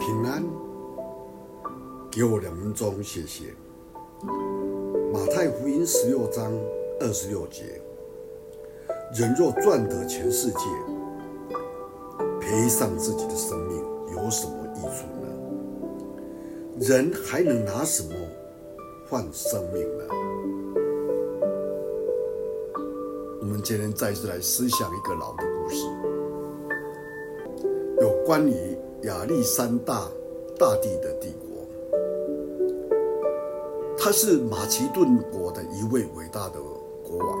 平安，给我两分钟，谢谢。马太福音十六章二十六节：人若赚得全世界，赔上自己的生命，有什么益处呢？人还能拿什么换生命呢？我们今天再次来思想一个老的故事，有关于亚历山大大帝的帝国。他是马其顿国的一位伟大的国王，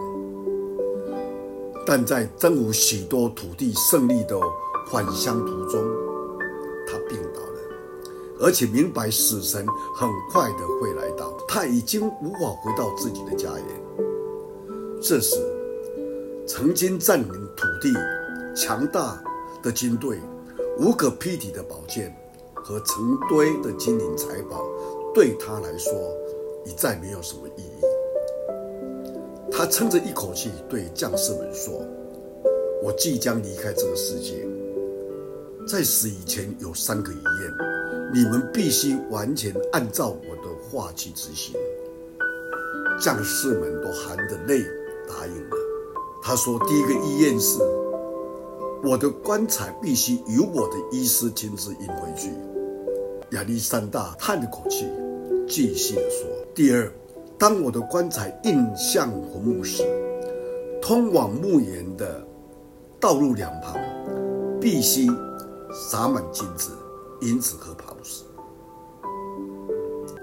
但在征服许多土地胜利的返乡途中，他病倒了，而且明白死神很快的会来到，他已经无法回到自己的家园。这时，曾经占领土地、强大的军队、无可匹敌的宝剑和成堆的金银财宝，对他来说已再没有什么意义。他撑着一口气对将士们说：“我即将离开这个世界，在死以前有三个遗愿，你们必须完全按照我的话去执行。”将士们都含着泪答应了。他说：“第一个遗愿是，我的棺材必须由我的医师亲自运回去。”亚历山大叹了口气，继续地说：“第二，当我的棺材运向坟墓时，通往墓园的道路两旁必须洒满金子、银子和宝石。”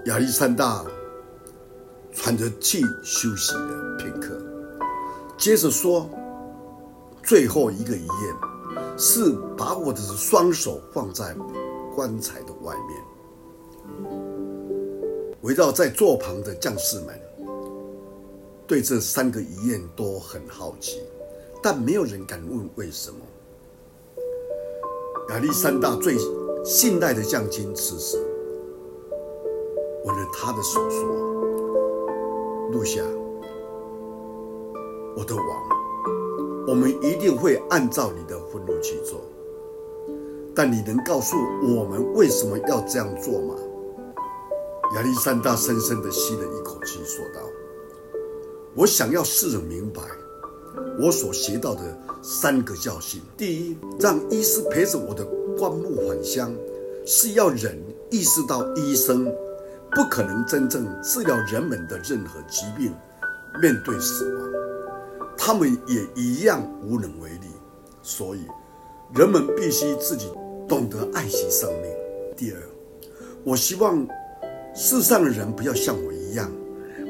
亚历山大喘着气休息了片刻。接着说，最后一个遗愿是把我的双手放在棺材的外面。围绕在座旁的将士们对这三个遗愿都很好奇，但没有人敢问为什么。亚历山大最信赖的将军此时吻了他的手，说：“录下。”我的王，我们一定会按照你的愤怒去做，但你能告诉我们为什么要这样做吗？亚历山大深深地吸了一口气，说道：“我想要世人明白我所学到的三个教训。第一，让医师陪着我的棺木返乡，是要人意识到医生不可能真正治疗人们的任何疾病，面对死亡。”他们也一样无能为力，所以人们必须自己懂得爱惜生命。第二，我希望世上的人不要像我一样，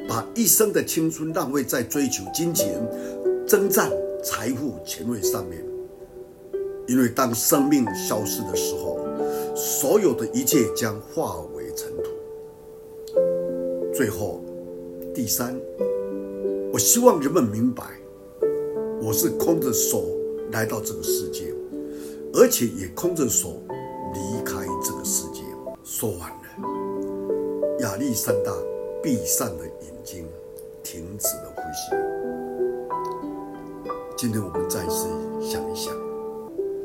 把一生的青春浪费在追求金钱、征战、财富、权位上面，因为当生命消失的时候，所有的一切将化为尘土。最后，第三，我希望人们明白。我是空着手来到这个世界，而且也空着手离开这个世界。说完了，亚历山大闭上了眼睛，停止了呼吸。今天我们再次想一想，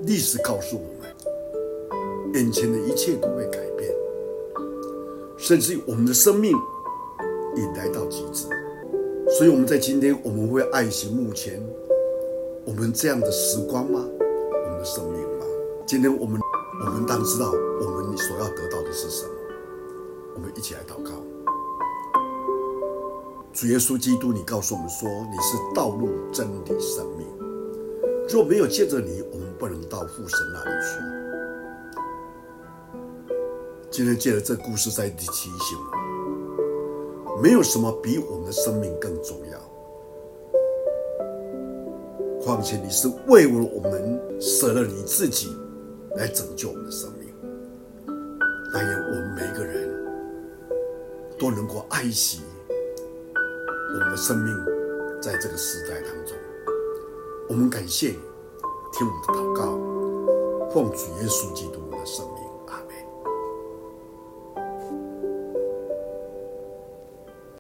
历史告诉我们，眼前的一切都会改变，甚至于我们的生命也来到极致。所以我们在今天，我们会爱惜目前。我们这样的时光吗？我们的生命吗？今天我们，我们当知道我们所要得到的是什么。我们一起来祷告。主耶稣基督，你告诉我们说你是道路、真理、生命。若没有借着你，我们不能到父神那里去。今天借着这故事在提醒我，没有什么比我们的生命更重要。况且你是为了我们舍了你自己，来拯救我们的生命。但愿我们每一个人都能够爱惜我们的生命，在这个时代当中，我们感谢你，听我的祷告，奉主耶稣基督的圣。